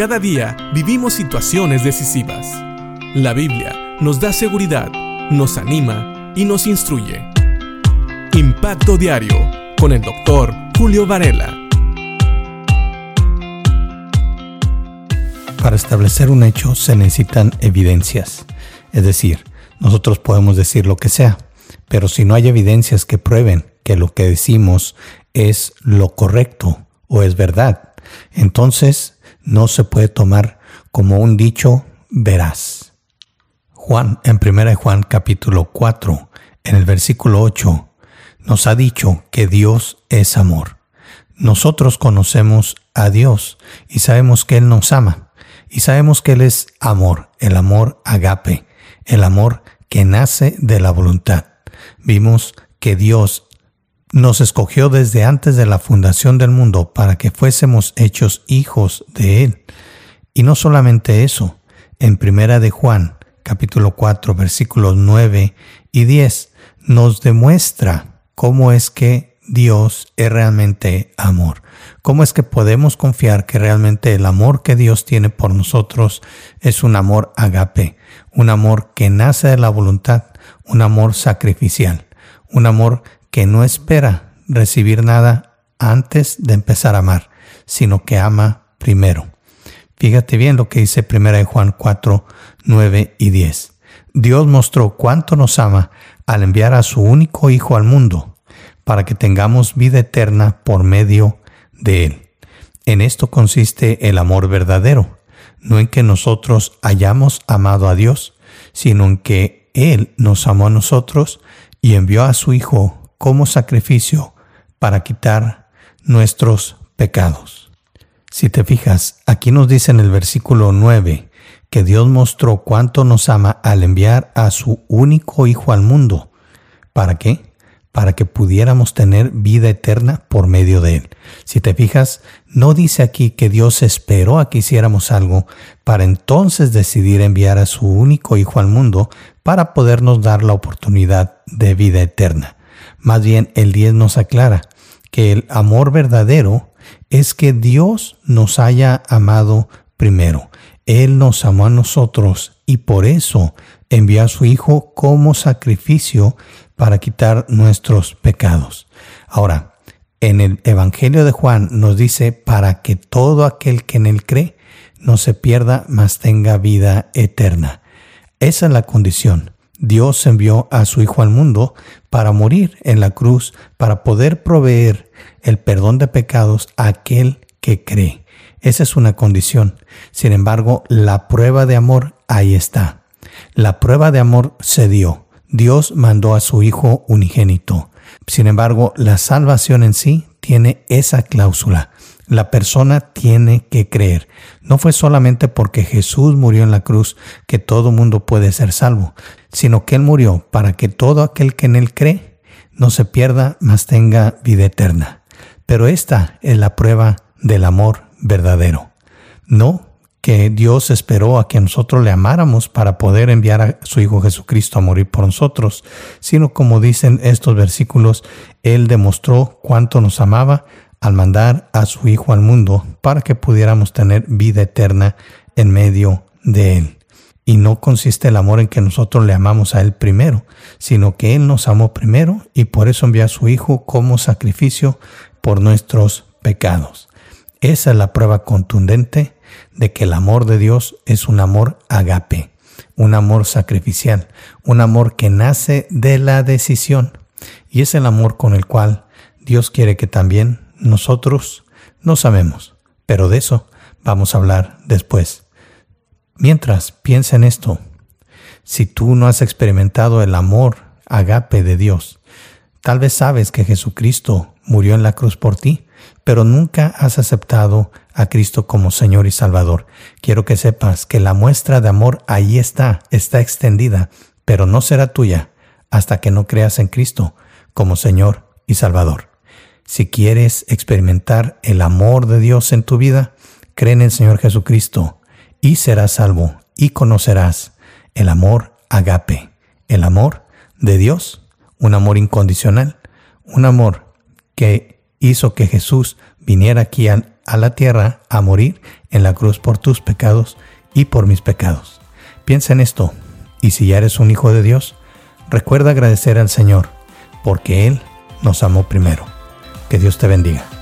Cada día vivimos situaciones decisivas. La Biblia nos da seguridad, nos anima y nos instruye. Impacto Diario con el doctor Julio Varela. Para establecer un hecho se necesitan evidencias. Es decir, nosotros podemos decir lo que sea, pero si no hay evidencias que prueben que lo que decimos es lo correcto o es verdad, entonces no se puede tomar como un dicho veraz. Juan, en 1 Juan capítulo 4, en el versículo 8, nos ha dicho que Dios es amor. Nosotros conocemos a Dios y sabemos que Él nos ama y sabemos que Él es amor, el amor agape, el amor que nace de la voluntad. Vimos que Dios nos escogió desde antes de la fundación del mundo para que fuésemos hechos hijos de Él. Y no solamente eso, en Primera de Juan, capítulo 4, versículos 9 y 10, nos demuestra cómo es que Dios es realmente amor. ¿Cómo es que podemos confiar que realmente el amor que Dios tiene por nosotros es un amor agape, un amor que nace de la voluntad, un amor sacrificial, un amor que no espera recibir nada antes de empezar a amar, sino que ama primero. Fíjate bien lo que dice 1 Juan 4, 9 y 10. Dios mostró cuánto nos ama al enviar a su único Hijo al mundo, para que tengamos vida eterna por medio de Él. En esto consiste el amor verdadero, no en que nosotros hayamos amado a Dios, sino en que Él nos amó a nosotros y envió a su Hijo como sacrificio para quitar nuestros pecados. Si te fijas, aquí nos dice en el versículo 9 que Dios mostró cuánto nos ama al enviar a su único Hijo al mundo. ¿Para qué? Para que pudiéramos tener vida eterna por medio de Él. Si te fijas, no dice aquí que Dios esperó a que hiciéramos algo para entonces decidir enviar a su único Hijo al mundo para podernos dar la oportunidad de vida eterna. Más bien, el 10 nos aclara que el amor verdadero es que Dios nos haya amado primero. Él nos amó a nosotros y por eso envió a su Hijo como sacrificio para quitar nuestros pecados. Ahora, en el Evangelio de Juan nos dice para que todo aquel que en él cree no se pierda, mas tenga vida eterna. Esa es la condición. Dios envió a su Hijo al mundo para morir en la cruz, para poder proveer el perdón de pecados a aquel que cree. Esa es una condición. Sin embargo, la prueba de amor ahí está. La prueba de amor se dio. Dios mandó a su Hijo unigénito. Sin embargo, la salvación en sí tiene esa cláusula. La persona tiene que creer. No fue solamente porque Jesús murió en la cruz que todo mundo puede ser salvo, sino que Él murió para que todo aquel que en Él cree no se pierda, mas tenga vida eterna. Pero esta es la prueba del amor verdadero. No que Dios esperó a que nosotros le amáramos para poder enviar a su Hijo Jesucristo a morir por nosotros, sino como dicen estos versículos, Él demostró cuánto nos amaba al mandar a su Hijo al mundo para que pudiéramos tener vida eterna en medio de Él. Y no consiste el amor en que nosotros le amamos a Él primero, sino que Él nos amó primero y por eso envió a su Hijo como sacrificio por nuestros pecados. Esa es la prueba contundente de que el amor de Dios es un amor agape, un amor sacrificial, un amor que nace de la decisión. Y es el amor con el cual Dios quiere que también nosotros no sabemos, pero de eso vamos a hablar después. Mientras, piensa en esto. Si tú no has experimentado el amor agape de Dios, tal vez sabes que Jesucristo murió en la cruz por ti, pero nunca has aceptado a Cristo como Señor y Salvador. Quiero que sepas que la muestra de amor ahí está, está extendida, pero no será tuya hasta que no creas en Cristo como Señor y Salvador. Si quieres experimentar el amor de Dios en tu vida, cree en el Señor Jesucristo y serás salvo y conocerás el amor agape, el amor de Dios, un amor incondicional, un amor que hizo que Jesús viniera aquí a, a la tierra a morir en la cruz por tus pecados y por mis pecados. Piensa en esto, y si ya eres un hijo de Dios, recuerda agradecer al Señor, porque Él nos amó primero. Que Dios te bendiga.